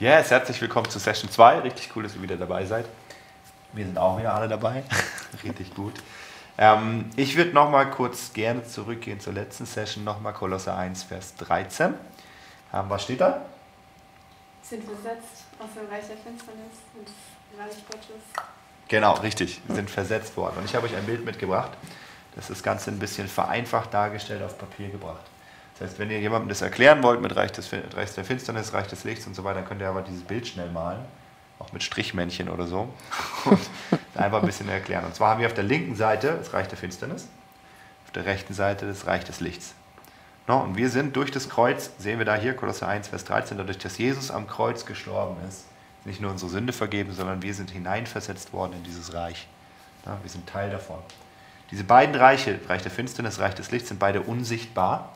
Yes, herzlich willkommen zu Session 2. Richtig cool, dass ihr wieder dabei seid. Wir sind auch wieder alle dabei. Richtig gut. Ähm, ich würde noch mal kurz gerne zurückgehen zur letzten Session, noch mal Kolosser 1, Vers 13. Ähm, was steht da? Sind versetzt aus dem Reich der Finsternis ins Reich Gottes. Genau, richtig. Sind versetzt worden. Und ich habe euch ein Bild mitgebracht. Das ist das Ganze ein bisschen vereinfacht dargestellt auf Papier gebracht. Das heißt, wenn ihr jemandem das erklären wollt mit Reich, des, Reich der Finsternis, Reich des Lichts und so weiter, dann könnt ihr aber dieses Bild schnell malen, auch mit Strichmännchen oder so, und einfach ein bisschen erklären. Und zwar haben wir auf der linken Seite das Reich der Finsternis, auf der rechten Seite das Reich des Lichts. No, und wir sind durch das Kreuz, sehen wir da hier, Kolosser 1, Vers 13, dadurch, dass Jesus am Kreuz gestorben ist, nicht nur unsere Sünde vergeben, sondern wir sind hineinversetzt worden in dieses Reich. Ja, wir sind Teil davon. Diese beiden Reiche, Reich der Finsternis, Reich des Lichts, sind beide unsichtbar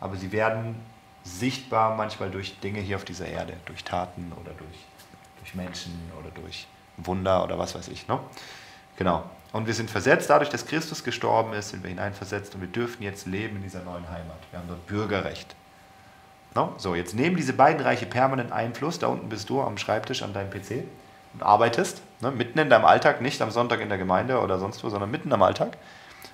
aber sie werden sichtbar manchmal durch Dinge hier auf dieser Erde, durch Taten oder durch, durch Menschen oder durch Wunder oder was weiß ich. Ne? Genau. Und wir sind versetzt, dadurch, dass Christus gestorben ist, sind wir hineinversetzt und wir dürfen jetzt leben in dieser neuen Heimat. Wir haben dort Bürgerrecht. No? So, jetzt nehmen diese beiden Reiche permanent Einfluss. Da unten bist du am Schreibtisch an deinem PC und arbeitest, ne? mitten in deinem Alltag, nicht am Sonntag in der Gemeinde oder sonst wo, sondern mitten am Alltag.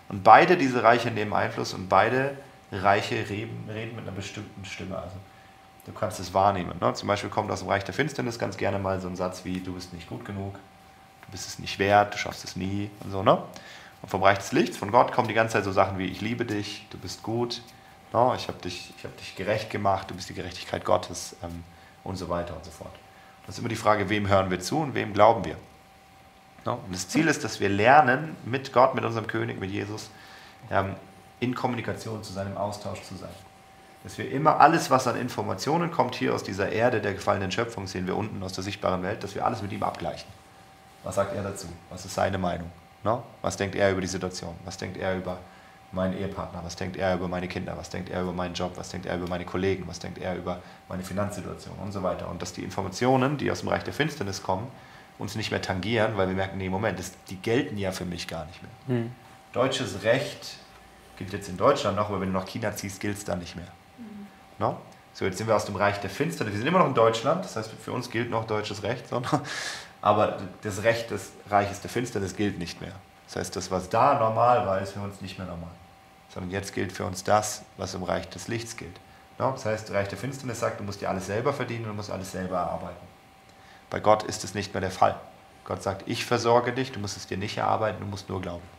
Und beide diese Reiche nehmen Einfluss und beide Reiche reden, reden mit einer bestimmten Stimme. Also du kannst es wahrnehmen. Ne? Zum Beispiel kommt aus dem Reich der Finsternis ganz gerne mal so ein Satz wie, du bist nicht gut genug, du bist es nicht wert, du schaffst es nie und so. Ne? Und vom Reich des Lichts, von Gott, kommen die ganze Zeit so Sachen wie, ich liebe dich, du bist gut, ne? ich habe dich, hab dich gerecht gemacht, du bist die Gerechtigkeit Gottes ähm, und so weiter und so fort. Das ist immer die Frage, wem hören wir zu und wem glauben wir. Ne? Und das Ziel ist, dass wir lernen, mit Gott, mit unserem König, mit Jesus, ähm, in Kommunikation zu seinem Austausch zu sein. Dass wir immer alles, was an Informationen kommt, hier aus dieser Erde der gefallenen Schöpfung, sehen wir unten aus der sichtbaren Welt, dass wir alles mit ihm abgleichen. Was sagt er dazu? Was ist seine Meinung? No? Was denkt er über die Situation? Was denkt er über meinen Ehepartner? Was denkt er über meine Kinder? Was denkt er über meinen Job? Was denkt er über meine Kollegen? Was denkt er über meine Finanzsituation? Und so weiter. Und dass die Informationen, die aus dem Reich der Finsternis kommen, uns nicht mehr tangieren, weil wir merken, nee, Moment, das, die gelten ja für mich gar nicht mehr. Hm. Deutsches Recht gilt jetzt in Deutschland noch, aber wenn du nach China ziehst, gilt es dann nicht mehr. Mhm. No? So, jetzt sind wir aus dem Reich der Finsternis. Wir sind immer noch in Deutschland, das heißt, für uns gilt noch deutsches Recht, sondern, aber das Recht des Reiches der Finsternis gilt nicht mehr. Das heißt, das, was da normal war, ist für uns nicht mehr normal. Sondern jetzt gilt für uns das, was im Reich des Lichts gilt. No? Das heißt, Reich der Finsternis sagt, du musst dir alles selber verdienen und du musst alles selber erarbeiten. Bei Gott ist es nicht mehr der Fall. Gott sagt, ich versorge dich, du musst es dir nicht erarbeiten, du musst nur glauben.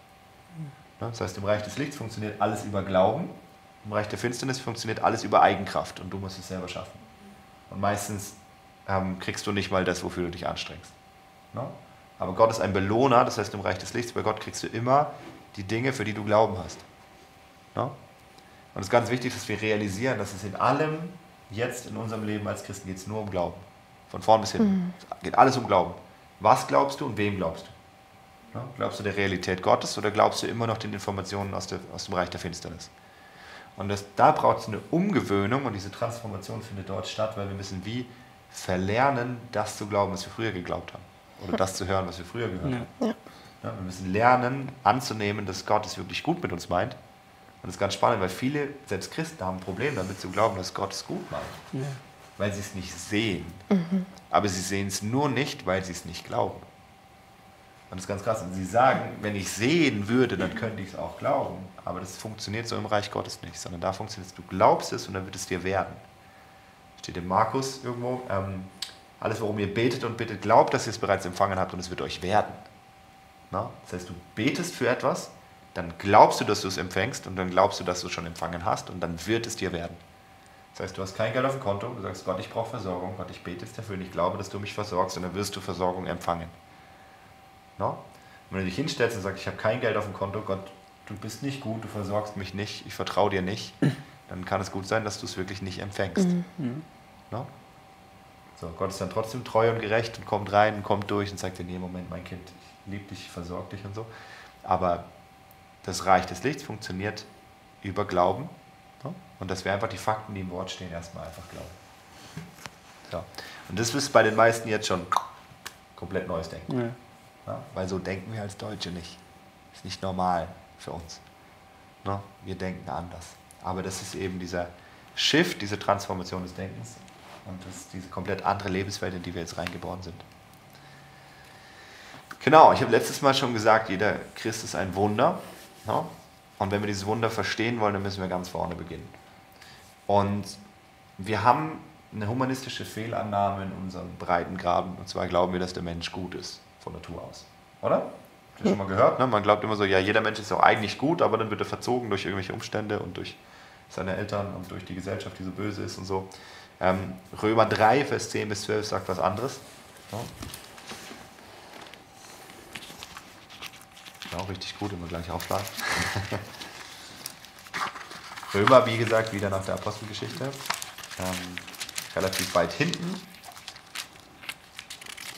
Ne? Das heißt, im Reich des Lichts funktioniert alles über Glauben, im Reich der Finsternis funktioniert alles über Eigenkraft und du musst es selber schaffen. Und meistens ähm, kriegst du nicht mal das, wofür du dich anstrengst. No? Ne? Aber Gott ist ein Belohner, das heißt, im Reich des Lichts, bei Gott kriegst du immer die Dinge, für die du Glauben hast. No? Ne? Und es ist ganz wichtig, dass wir realisieren, dass es in allem jetzt in unserem Leben als Christen geht es nur um Glauben. Von vorn bis hin. Mhm. Es geht alles um Glauben. Was glaubst du und wem glaubst du? Glaubst du der Realität Gottes oder glaubst du immer noch den Informationen aus, der, aus dem Reich der Finsternis? Und das, da braucht es eine Umgewöhnung und diese Transformation findet dort statt, weil wir müssen wie verlernen, das zu glauben, was wir früher geglaubt haben. Oder das zu hören, was wir früher gehört haben. Ja. Ja, wir müssen lernen, anzunehmen, dass Gott es wirklich gut mit uns meint. Und das ist ganz spannend, weil viele, selbst Christen, haben ein Problem damit zu glauben, dass Gott es gut meint. Ja. Weil sie es nicht sehen. Mhm. Aber sie sehen es nur nicht, weil sie es nicht glauben. Und das ist ganz krass. Und sie sagen, wenn ich sehen würde, dann könnte ich es auch glauben. Aber das funktioniert so im Reich Gottes nicht, sondern da funktioniert es, du glaubst es und dann wird es dir werden. Steht in Markus irgendwo, ähm, alles worum ihr betet und bittet, glaubt, dass ihr es bereits empfangen habt und es wird euch werden. Na? Das heißt, du betest für etwas, dann glaubst du, dass du es empfängst und dann glaubst du, dass du es schon empfangen hast und dann wird es dir werden. Das heißt, du hast kein Geld auf dem Konto, du sagst, Gott, ich brauche Versorgung, Gott, ich bete jetzt dafür und ich glaube, dass du mich versorgst und dann wirst du Versorgung empfangen. No? Wenn du dich hinstellst und sagst, ich habe kein Geld auf dem Konto, Gott, du bist nicht gut, du versorgst mich nicht, ich vertraue dir nicht, dann kann es gut sein, dass du es wirklich nicht empfängst. Mhm. No? So, Gott ist dann trotzdem treu und gerecht und kommt rein und kommt durch und sagt dir, nee, Moment, mein Kind, ich liebe dich, ich versorge dich und so. Aber das Reich des Lichts funktioniert über Glauben. No? Und dass wir einfach die Fakten, die im Wort stehen, erstmal einfach glauben. So. Und das ist bei den meisten jetzt schon komplett neues Denken. Ja. Ja, weil so denken wir als Deutsche nicht. Ist nicht normal für uns. Ne? Wir denken anders. Aber das ist eben dieser Shift, diese Transformation des Denkens. Und das ist diese komplett andere Lebenswelt, in die wir jetzt reingeboren sind. Genau, ich habe letztes Mal schon gesagt, jeder Christ ist ein Wunder. Ne? Und wenn wir dieses Wunder verstehen wollen, dann müssen wir ganz vorne beginnen. Und wir haben eine humanistische Fehlannahme in unserem breiten Graben. Und zwar glauben wir, dass der Mensch gut ist, von Natur aus. Oder? Habt ihr schon mal gehört? Ne? Man glaubt immer so, ja, jeder Mensch ist auch eigentlich gut, aber dann wird er verzogen durch irgendwelche Umstände und durch seine Eltern und durch die Gesellschaft, die so böse ist und so. Ähm, Römer 3, Vers 10 bis 12 sagt was anderes. Ja. Auch richtig gut, immer gleich aufschlagen. Römer, wie gesagt, wieder nach der Apostelgeschichte. Ähm, relativ weit hinten.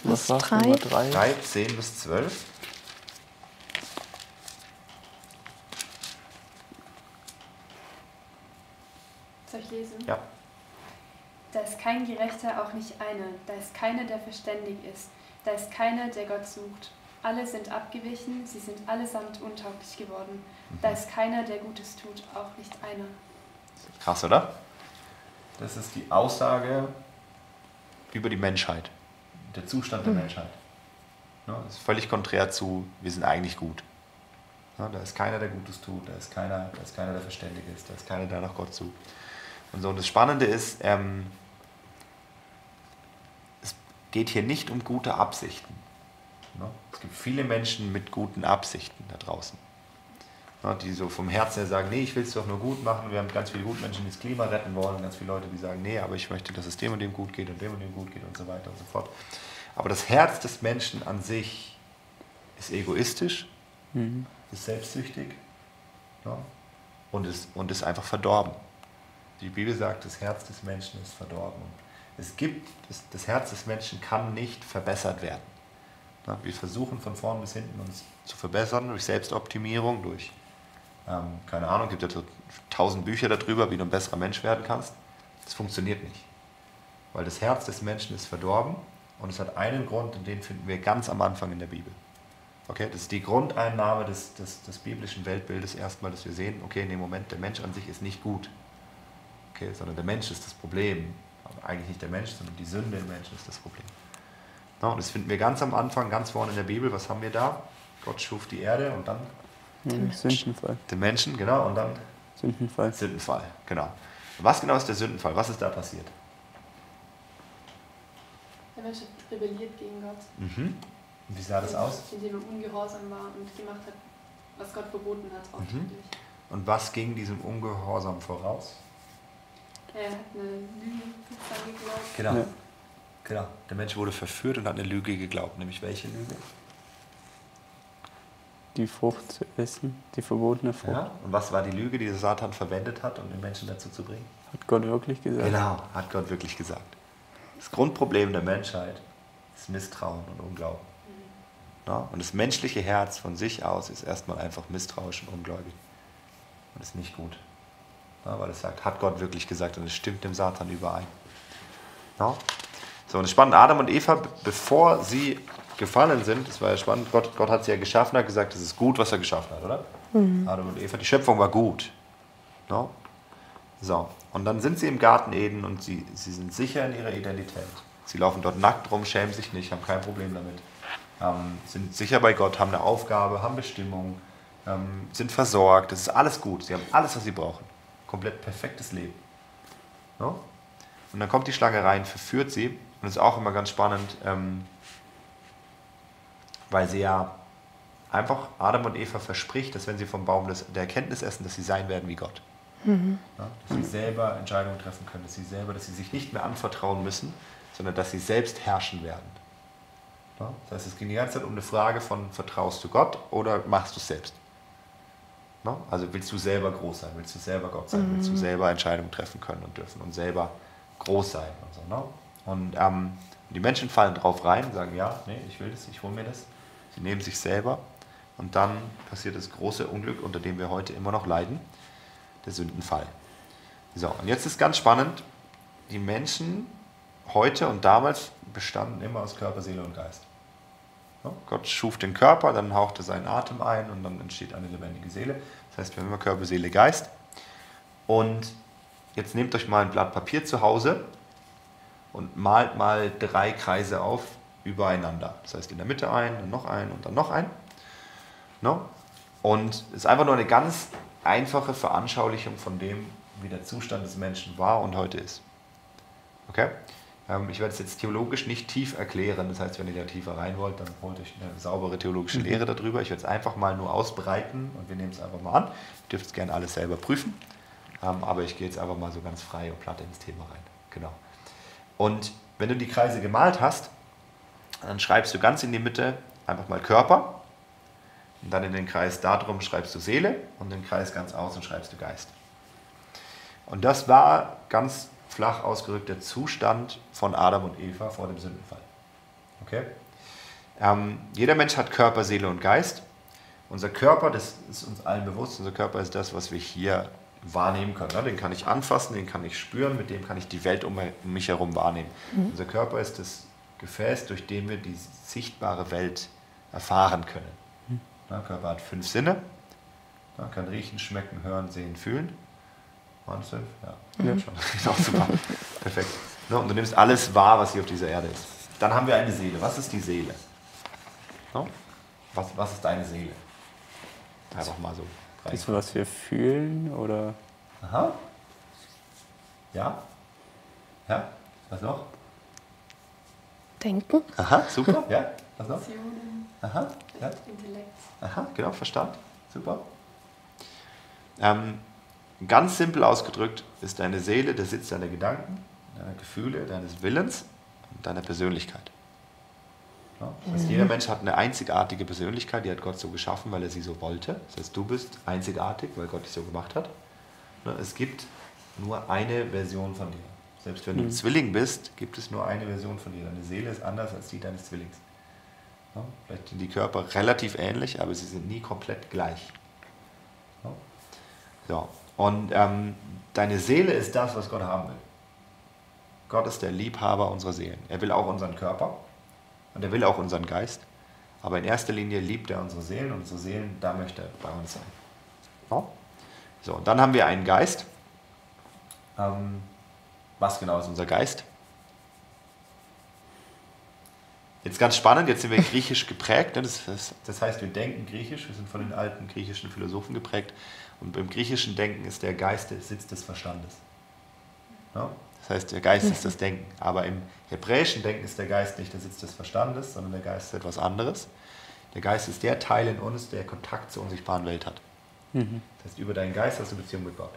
Was war Nummer 3? 3, 10 bis 12. Soll ich lesen? Ja. Da ist kein Gerechter, auch nicht einer. Da ist keiner, der verständig ist. Da ist keiner, der Gott sucht. Alle sind abgewichen, sie sind allesamt untauglich geworden. Da ist keiner, der Gutes tut, auch nicht einer. Krass, oder? Das ist die Aussage über die Menschheit, der Zustand der Menschheit. Ja, das ist völlig konträr zu, wir sind eigentlich gut. Da ist keiner, der Gutes tut, da ist keiner, da ist keiner, der verständig ist, da ist keiner, der nach Gott sucht. Und so, und das Spannende ist, ähm, es geht hier nicht um gute Absichten. Es gibt viele Menschen mit guten Absichten da draußen. Die so vom Herzen her sagen, nee, ich will es doch nur gut machen. Wir haben ganz viele Gutmenschen, die das Klima retten wollen, ganz viele Leute, die sagen, nee, aber ich möchte, dass es dem und dem gut geht und dem und dem gut geht und so weiter und so fort. Aber das Herz des Menschen an sich ist egoistisch, Mhm. ist selbstsüchtig ja, und, ist, und ist einfach verdorben. Die Bibel sagt, das Herz des Menschen ist verdorben. Es gibt, das, das Herz des Menschen kann nicht verbessert werden. Ja, wir versuchen von vorn bis hinten uns zu verbessern durch Selbstoptimierung, durch, ähm, keine Ahnung, gibt ja tausend Bücher darüber, wie du ein besserer Mensch werden kannst. Das funktioniert nicht. Weil das Herz des Menschen ist verdorben und es hat einen Grund und den finden wir ganz am Anfang in der Bibel. Okay, das ist die Grundeinnahme des, des, des biblischen Weltbildes erstmal, dass wir sehen, okay, in dem Moment, der Mensch an sich ist nicht gut. Okay, sondern der Mensch ist das Problem. Aber eigentlich nicht der Mensch, sondern die Sünde im Menschen ist das Problem. Ja, und das finden wir ganz am Anfang, ganz vorne in der Bibel. Was haben wir da? Gott schuf die Erde und dann Mhm. Sündenfall. den Menschen, genau, und dann Sündenfall. Sündenfall, genau. Was genau ist der Sündenfall? Was ist da passiert? Der Mensch hat rebelliert gegen Gott. Mhm. Und wie sah das aus? Indem er ungehorsam war und gemacht hat, was Gott verboten hat, ausdrücklich. Und was ging diesem Ungehorsam voraus? Er hat eine Lüge geglaubt. Genau. Ja. genau. Der Mensch wurde verführt und hat eine Lüge geglaubt. Nämlich welche Lüge? Die Frucht zu essen, die verbotene Frucht. Ja. Und was war die Lüge, die der Satan verwendet hat, um den Menschen dazu zu bringen? Hat Gott wirklich gesagt. Genau, hat Gott wirklich gesagt. Das Grundproblem der Menschheit ist Misstrauen und Unglauben. Ja? Und das menschliche Herz von sich aus ist erstmal einfach misstrauisch und ungläubig. Und ist nicht gut. Ja, weil es sagt, hat Gott wirklich gesagt und es stimmt dem Satan überein. Ja? So, und das Spannende, Adam und Eva, be- bevor sie gefallen sind, das war ja spannend, Gott, Gott hat sie ja geschaffen, hat gesagt, es ist gut, was er geschaffen hat, oder? Adam und Eva, die Schöpfung war gut. Ja? So, und dann sind sie im Garten Eden und sie, sie sind sicher in ihrer Identität. Sie laufen dort nackt rum, schämen sich nicht, haben kein Problem damit. Ähm, sind sicher bei Gott, haben eine Aufgabe, haben Bestimmung, ähm, sind versorgt, das ist alles gut. Sie haben alles, was sie brauchen. Komplett perfektes Leben. Ja? Und dann kommt die Schlange rein, verführt sie. Und das ist auch immer ganz spannend, ähm, weil sie ja einfach Adam und Eva verspricht, dass wenn sie vom Baum des, der Erkenntnis essen, dass sie sein werden wie Gott. Ja, dass sie selber Entscheidungen treffen können, dass sie selber, dass sie sich nicht mehr anvertrauen müssen, sondern dass sie selbst herrschen werden. Ja, das heißt, es ging die ganze Zeit um eine Frage von, vertraust du Gott oder machst du es selbst? Ja, also willst du selber groß sein, willst du selber Gott sein, willst du selber Entscheidungen treffen können und dürfen und selber groß sein und so. Ne? Und ähm, die Menschen fallen drauf rein und sagen, ja, nee, ich will das, ich hole mir das. Sie nehmen sich selber und dann passiert das große Unglück, unter dem wir heute immer noch leiden der Sündenfall. So, und jetzt ist ganz spannend, die Menschen heute und damals bestanden immer aus Körper, Seele und Geist. Gott schuf den Körper, dann hauchte seinen Atem ein und dann entsteht eine lebendige Seele. Das heißt, wir haben immer Körper, Seele, Geist. Und jetzt nehmt euch mal ein Blatt Papier zu Hause und malt mal drei Kreise auf übereinander. Das heißt in der Mitte ein, dann noch ein und dann noch ein. No? Und es ist einfach nur eine ganz einfache Veranschaulichung von dem, wie der Zustand des Menschen war und heute ist. Okay? Ähm, ich werde es jetzt theologisch nicht tief erklären. Das heißt, wenn ihr da tiefer rein wollt, dann holt euch eine saubere theologische Lehre darüber. Ich werde es einfach mal nur ausbreiten und wir nehmen es einfach mal an. Ihr dürft es gerne alles selber prüfen. Ähm, aber ich gehe jetzt einfach mal so ganz frei und platt ins Thema rein. Genau. Und wenn du die Kreise gemalt hast, dann schreibst du ganz in die Mitte einfach mal Körper. Und dann in den Kreis darum schreibst du Seele und den Kreis ganz außen schreibst du Geist. Und das war ganz flach ausgedrückt der Zustand von Adam und Eva vor dem Sündenfall. Okay? Ähm, jeder Mensch hat Körper, Seele und Geist. Unser Körper, das ist uns allen bewusst, unser Körper ist das, was wir hier wahrnehmen können. Ne? Den kann ich anfassen, den kann ich spüren, mit dem kann ich die Welt um mich herum wahrnehmen. Mhm. Unser Körper ist das Gefäß, durch dem wir die sichtbare Welt erfahren können. Mhm. Der Körper hat fünf Sinne, man kann riechen, schmecken, hören, sehen, fühlen. Waren es fünf? Ja, ja. schon. Genau, super. Perfekt. Ne? Und du nimmst alles wahr, was hier auf dieser Erde ist. Dann haben wir eine Seele. Was ist die Seele? Ne? Was, was ist deine Seele? Einfach mal so. Ist was wir fühlen oder? Aha. Ja. Ja. Was noch? Denken. Aha, super. Ja. Was noch? Emotionen, Aha. Ja. Intellekt. Aha, genau, Verstand. Super. Ähm, ganz simpel ausgedrückt ist deine Seele der Sitz deiner Gedanken, deiner Gefühle, deines Willens und deiner Persönlichkeit. Ja, das heißt, jeder Mensch hat eine einzigartige Persönlichkeit, die hat Gott so geschaffen, weil er sie so wollte. Das heißt, du bist einzigartig, weil Gott dich so gemacht hat. Es gibt nur eine Version von dir. Selbst wenn du ein Zwilling bist, gibt es nur eine Version von dir. Deine Seele ist anders als die deines Zwillings. Ja, vielleicht sind die Körper relativ ähnlich, aber sie sind nie komplett gleich. Ja. So. Und ähm, deine Seele ist das, was Gott haben will. Gott ist der Liebhaber unserer Seelen. Er will auch unseren Körper. Und er will auch unseren Geist. Aber in erster Linie liebt er unsere Seelen und unsere Seelen, da möchte er bei uns sein. Ja? So, und dann haben wir einen Geist. Ähm, was genau ist unser Geist? Jetzt ganz spannend, jetzt sind wir griechisch geprägt. Ne? Das, das, das, heißt, wir denken griechisch, wir sind von den alten griechischen Philosophen geprägt. Und beim griechischen Denken ist der Geist der Sitz des Verstandes. Ja? Das heißt, der Geist ist das Denken. Aber im hebräischen Denken ist der Geist nicht der Sitz des Verstandes, sondern der Geist ist etwas anderes. Der Geist ist der Teil in uns, der Kontakt zur unsichtbaren Welt hat. Mhm. Das heißt, über deinen Geist hast du Beziehung mit Gott.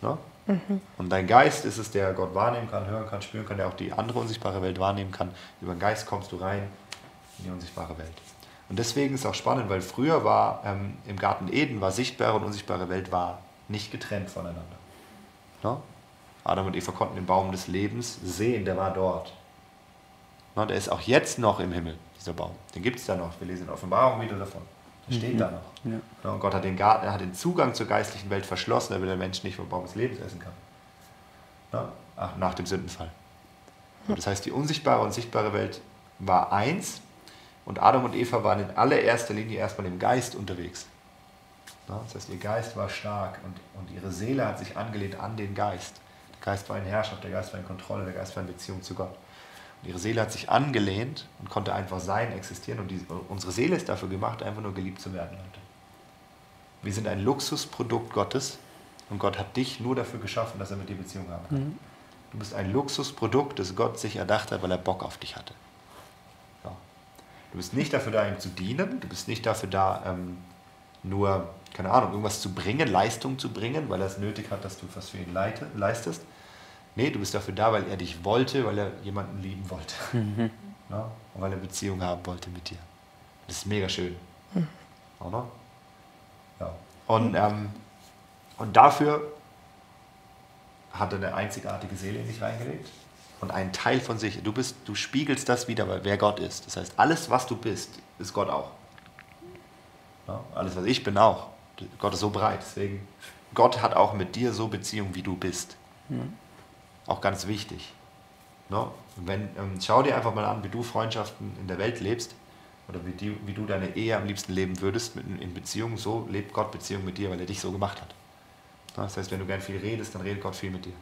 Ne? Mhm. Und dein Geist ist es, der Gott wahrnehmen kann, hören kann, spüren kann, der auch die andere unsichtbare Welt wahrnehmen kann. Über den Geist kommst du rein in die unsichtbare Welt. Und deswegen ist es auch spannend, weil früher war ähm, im Garten Eden war sichtbare und unsichtbare Welt war nicht getrennt voneinander. Ne? Adam und Eva konnten den Baum des Lebens sehen, der war dort. Und der ist auch jetzt noch im Himmel, dieser Baum. Den gibt es da noch. Wir lesen in Offenbarung wieder davon. Der steht mhm. da noch. Ja. Und Gott hat den, Garten, er hat den Zugang zur geistlichen Welt verschlossen, damit der Mensch nicht vom Baum des Lebens essen kann. Ach, nach dem Sündenfall. Das heißt, die unsichtbare und sichtbare Welt war eins und Adam und Eva waren in allererster Linie erstmal im Geist unterwegs. Das heißt, ihr Geist war stark und, und ihre Seele hat sich angelehnt an den Geist. Der Geist war in Herrschaft, der Geist war in Kontrolle, der Geist war in Beziehung zu Gott. Und ihre Seele hat sich angelehnt und konnte einfach sein, existieren. Und die, unsere Seele ist dafür gemacht, einfach nur geliebt zu werden, Leute. Wir sind ein Luxusprodukt Gottes und Gott hat dich nur dafür geschaffen, dass er mit dir Beziehung haben kann. Mhm. Du bist ein Luxusprodukt, das Gott sich erdacht hat, weil er Bock auf dich hatte. So. Du bist nicht dafür da, ihm zu dienen. Du bist nicht dafür da, ähm, nur, keine Ahnung, irgendwas zu bringen, Leistung zu bringen, weil er es nötig hat, dass du was für ihn leite, leistest. Nee, du bist dafür da, weil er dich wollte, weil er jemanden lieben wollte. Mhm. Ja? Und weil er Beziehung haben wollte mit dir. Das ist mega schön. Mhm. Oder? Ja. Und, ähm, und dafür hat er eine einzigartige Seele in dich reingelegt und einen Teil von sich. Du, bist, du spiegelst das wieder, wer Gott ist. Das heißt, alles, was du bist, ist Gott auch. Ja, alles, was ich bin, auch. Gott ist so breit. Deswegen, Gott hat auch mit dir so Beziehung, wie du bist. Mhm. Auch ganz wichtig. Ne? Wenn, ähm, schau dir einfach mal an, wie du Freundschaften in der Welt lebst oder wie, die, wie du deine Ehe am liebsten leben würdest mit, in Beziehung. So lebt Gott Beziehung mit dir, weil er dich so gemacht hat. Das heißt, wenn du gern viel redest, dann redet Gott viel mit dir.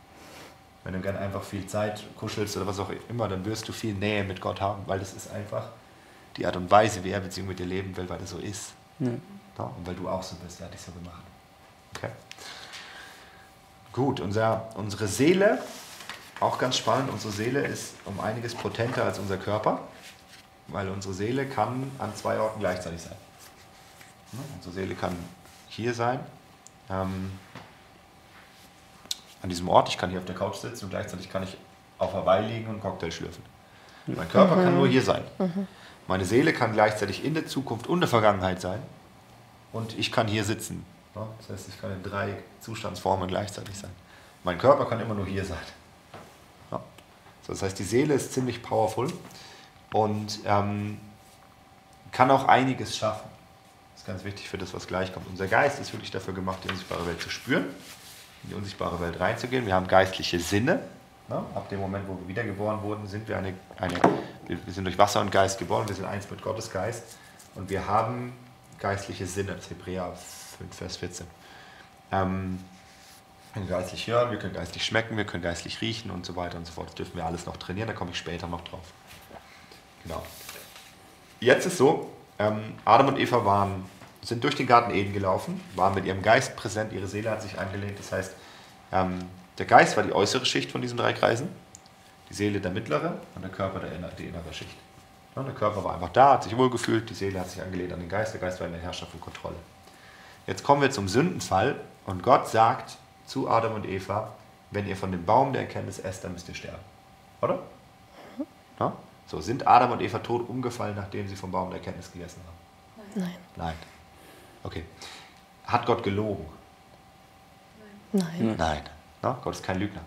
Wenn du gern einfach viel Zeit kuschelst oder was auch immer, dann wirst du viel Nähe mit Gott haben, weil das ist einfach die Art und Weise, wie er Beziehung mit dir leben will, weil das so ist. Ja. Ja, und weil du auch so bist, er hat dich so gemacht. Okay. Gut, unser, unsere Seele, auch ganz spannend, unsere Seele ist um einiges potenter als unser Körper, weil unsere Seele kann an zwei Orten gleichzeitig sein. Ja, unsere Seele kann hier sein, ähm, an diesem Ort, ich kann hier auf der Couch sitzen und gleichzeitig kann ich auf Hawaii liegen und einen Cocktail schlürfen. Mein Körper kann nur hier sein. Meine Seele kann gleichzeitig in der Zukunft und der Vergangenheit sein und ich kann hier sitzen. Das heißt, ich kann in drei Zustandsformen gleichzeitig sein. Mein Körper kann immer nur hier sein. Das heißt, die Seele ist ziemlich powerful und ähm, kann auch einiges schaffen. Das ist ganz wichtig für das, was gleich kommt. Unser Geist ist wirklich dafür gemacht, die unsichtbare Welt zu spüren, in die unsichtbare Welt reinzugehen. Wir haben geistliche Sinne. Ja, ab dem Moment, wo wir wiedergeboren wurden, sind wir eine, eine, wir sind durch Wasser und Geist geboren, wir sind eins mit Gottes Geist und wir haben geistliche Sinne, Hebräer 5, Vers 14. Ähm, wir können geistlich hören, wir können geistlich schmecken, wir können geistlich riechen und so weiter und so fort. Das dürfen wir alles noch trainieren, da komme ich später noch drauf. Genau. Jetzt ist so, ähm, Adam und Eva waren, sind durch den Garten Eden gelaufen, waren mit ihrem Geist präsent, ihre Seele hat sich angelehnt. Das heißt, ähm, der Geist war die äußere Schicht von diesen drei Kreisen, die Seele der mittlere und der Körper der die innere Schicht. Der Körper war einfach da, hat sich wohlgefühlt, die Seele hat sich angelehnt an den Geist, der Geist war in der Herrschaft und Kontrolle. Jetzt kommen wir zum Sündenfall und Gott sagt zu Adam und Eva, wenn ihr von dem Baum der Erkenntnis esst, dann müsst ihr sterben. Oder? Ja? So, sind Adam und Eva tot umgefallen, nachdem sie vom Baum der Erkenntnis gegessen haben? Nein. Nein. Okay. Hat Gott gelogen? Nein. Nein. Na, Gott ist kein Lügner.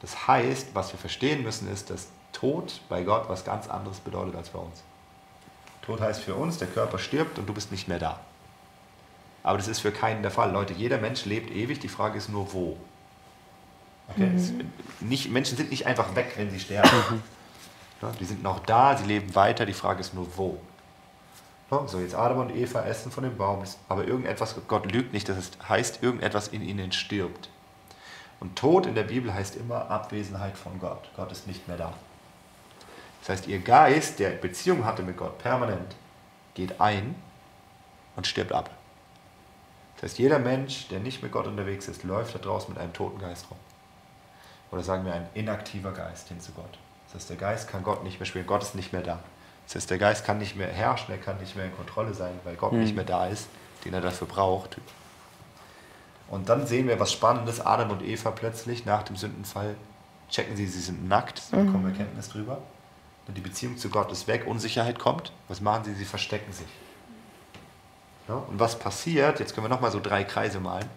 Das heißt, was wir verstehen müssen, ist, dass Tod bei Gott was ganz anderes bedeutet als bei uns. Tod heißt für uns, der Körper stirbt und du bist nicht mehr da. Aber das ist für keinen der Fall. Leute, jeder Mensch lebt ewig, die Frage ist nur wo. Okay? Es, nicht, Menschen sind nicht einfach weg, wenn sie sterben. Ja, die sind noch da, sie leben weiter, die Frage ist nur wo. So, jetzt Adam und Eva essen von dem Baum, aber irgendetwas, Gott lügt nicht, das heißt, irgendetwas in ihnen stirbt. Und Tod in der Bibel heißt immer Abwesenheit von Gott. Gott ist nicht mehr da. Das heißt, ihr Geist, der Beziehung hatte mit Gott permanent, geht ein und stirbt ab. Das heißt, jeder Mensch, der nicht mit Gott unterwegs ist, läuft da draußen mit einem toten Geist rum. Oder sagen wir ein inaktiver Geist hin zu Gott. Das heißt, der Geist kann Gott nicht mehr spielen, Gott ist nicht mehr da. Das heißt, der Geist kann nicht mehr herrschen, er kann nicht mehr in Kontrolle sein, weil Gott nicht mehr da ist, den er dafür braucht. Und dann sehen wir was Spannendes. Adam und Eva plötzlich nach dem Sündenfall checken sie, sie sind nackt, sie bekommen Erkenntnis drüber. Und die Beziehung zu Gott ist weg, Unsicherheit kommt. Was machen sie? Sie verstecken sich. Ja, und was passiert, jetzt können wir nochmal so drei Kreise malen.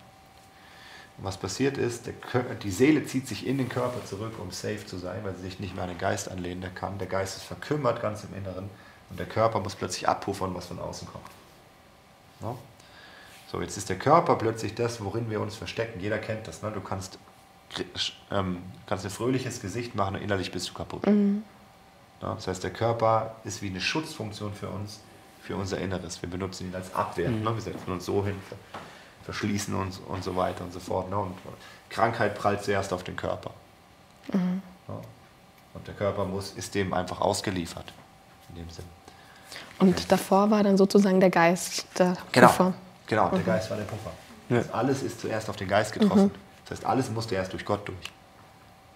Und was passiert ist, der, die Seele zieht sich in den Körper zurück, um safe zu sein, weil sie sich nicht mehr an den Geist anlehnen kann. Der Geist ist verkümmert ganz im Inneren und der Körper muss plötzlich abpuffern, was von außen kommt. Ja? So, jetzt ist der Körper plötzlich das, worin wir uns verstecken. Jeder kennt das. Ne? Du kannst, ähm, kannst ein fröhliches Gesicht machen und innerlich bist du kaputt. Ja, das heißt, der Körper ist wie eine Schutzfunktion für uns, für unser Inneres. Wir benutzen ihn als Abwehr. Ne? Wir setzen uns so hin, ver- verschließen uns und so weiter und so fort. Ne? Und Krankheit prallt zuerst auf den Körper. Ja? Und der Körper muss, ist dem einfach ausgeliefert. In dem Sinn. Und davor war dann sozusagen der Geist der Genau, Puffer. genau der Geist war der Puffer. Ja. Alles ist zuerst auf den Geist getroffen. Das heißt, alles musste erst durch Gott durch.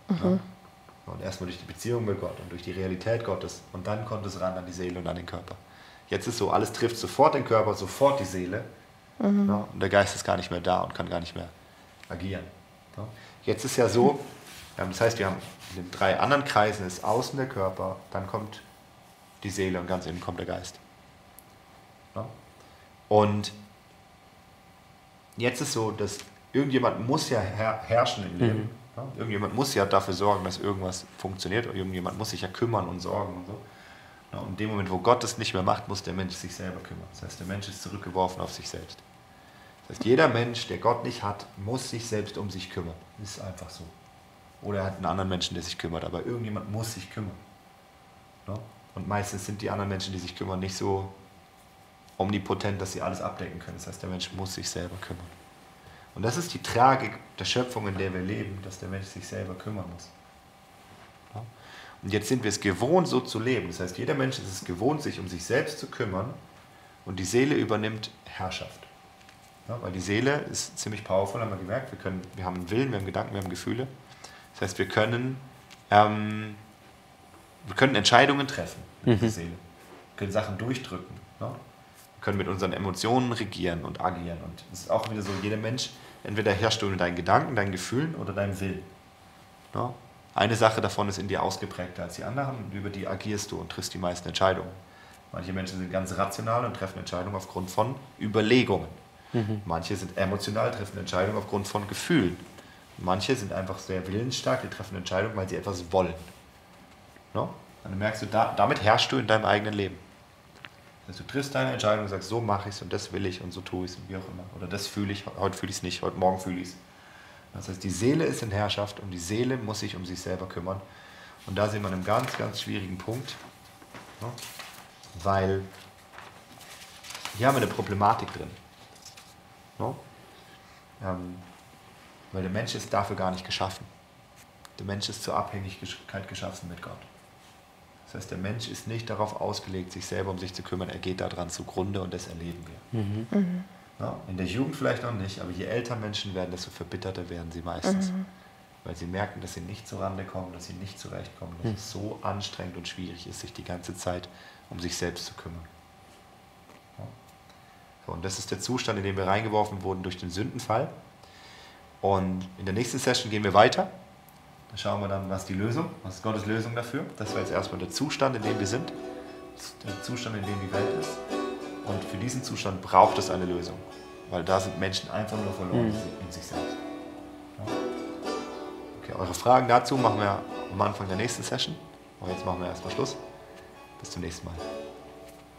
Ja? Und erstmal durch die Beziehung mit Gott und durch die Realität Gottes. Und dann konnte es ran an die Seele und an den Körper. Jetzt ist so, alles trifft sofort den Körper, sofort die Seele. Ja? Und der Geist ist gar nicht mehr da und kann gar nicht mehr agieren. Ja? Jetzt ist ja so, das heißt, wir haben in den drei anderen Kreisen ist außen der Körper, dann kommt die Seele und ganz innen kommt der Geist. Ja? Und jetzt ist so, dass irgendjemand muss ja her herrschen im Leben. Irgendjemand muss ja dafür sorgen, dass irgendwas funktioniert. Irgendjemand muss sich ja kümmern und sorgen und so. Ja, und in dem Moment, wo Gott das nicht mehr macht, muss der Mensch sich selber kümmern. Das heißt, der Mensch ist zurückgeworfen auf sich selbst. Das heißt, jeder Mensch, der Gott nicht hat, muss sich selbst um sich kümmern. Ist einfach so. Oder er hat einen anderen Menschen, der sich kümmert, aber irgendjemand muss sich kümmern. Ja? Und meistens sind die anderen Menschen, die sich kümmern, nicht so omnipotent, dass sie alles abdecken können. Das heißt, der Mensch muss sich selber kümmern. Und das ist die Tragik der Schöpfung, in der wir leben, dass der Mensch sich selber kümmern muss. Und jetzt sind wir es gewohnt, so zu leben. Das heißt, jeder Mensch ist es gewohnt, sich um sich selbst zu kümmern und die Seele übernimmt Herrschaft. Ja, weil die Seele ist ziemlich powerful, haben wir gemerkt. Wir, können, wir haben einen Willen, wir haben Gedanken, wir haben Gefühle. Das heißt, wir können, ähm, wir können Entscheidungen treffen mit der Seele. Wir können Sachen durchdrücken. Ja? Können mit unseren Emotionen regieren und agieren. Und es ist auch wieder so, jeder Mensch, entweder herrscht du in deinen Gedanken, deinen Gefühlen oder deinem Willen. Ja? Eine Sache davon ist in dir ausgeprägter als die anderen und über die agierst du und triffst die meisten Entscheidungen. Manche Menschen sind ganz rational und treffen Entscheidungen aufgrund von Überlegungen. Manche sind emotional, treffen Entscheidungen aufgrund von Gefühlen. Manche sind einfach sehr willensstark, die treffen Entscheidungen, weil sie etwas wollen. No? Dann merkst du, da, damit herrschst du in deinem eigenen Leben. Heißt, du triffst deine Entscheidung und sagst, so mache ich es und das will ich und so tue ich es und wie auch immer. Oder das fühle ich, heute fühle ich es nicht, heute Morgen fühle ich es. Das heißt, die Seele ist in Herrschaft und die Seele muss sich um sich selber kümmern. Und da sind wir an einem ganz, ganz schwierigen Punkt, no? weil hier haben wir eine Problematik drin. No? Ähm, weil der Mensch ist dafür gar nicht geschaffen. Der Mensch ist zur Abhängigkeit geschaffen mit Gott. Das heißt, der Mensch ist nicht darauf ausgelegt, sich selber um sich zu kümmern. Er geht daran zugrunde und das erleben wir. Mhm. Ja, in der Jugend vielleicht noch nicht, aber je älter Menschen werden, desto verbitterter werden sie meistens. Weil sie merken, dass sie nicht zurande kommen, dass sie nicht zurechtkommen, dass es so anstrengend und schwierig ist, sich die ganze Zeit um sich selbst zu kümmern. Ja. So, und das ist der Zustand, in den wir reingeworfen wurden durch den Sündenfall. Und in der nächsten Session gehen wir weiter. Da schauen wir dann, was die Lösung, was ist Gottes Lösung dafür. Das war jetzt erstmal der Zustand, in dem wir sind, der Zustand, in dem die Welt ist. Und für diesen Zustand braucht es eine Lösung, weil da sind Menschen einfach nur verloren in sich selbst. Ja. Okay, eure Fragen dazu machen wir am Anfang der nächsten Session. Aber jetzt machen wir erstmal Schluss. Bis zum nächsten Mal.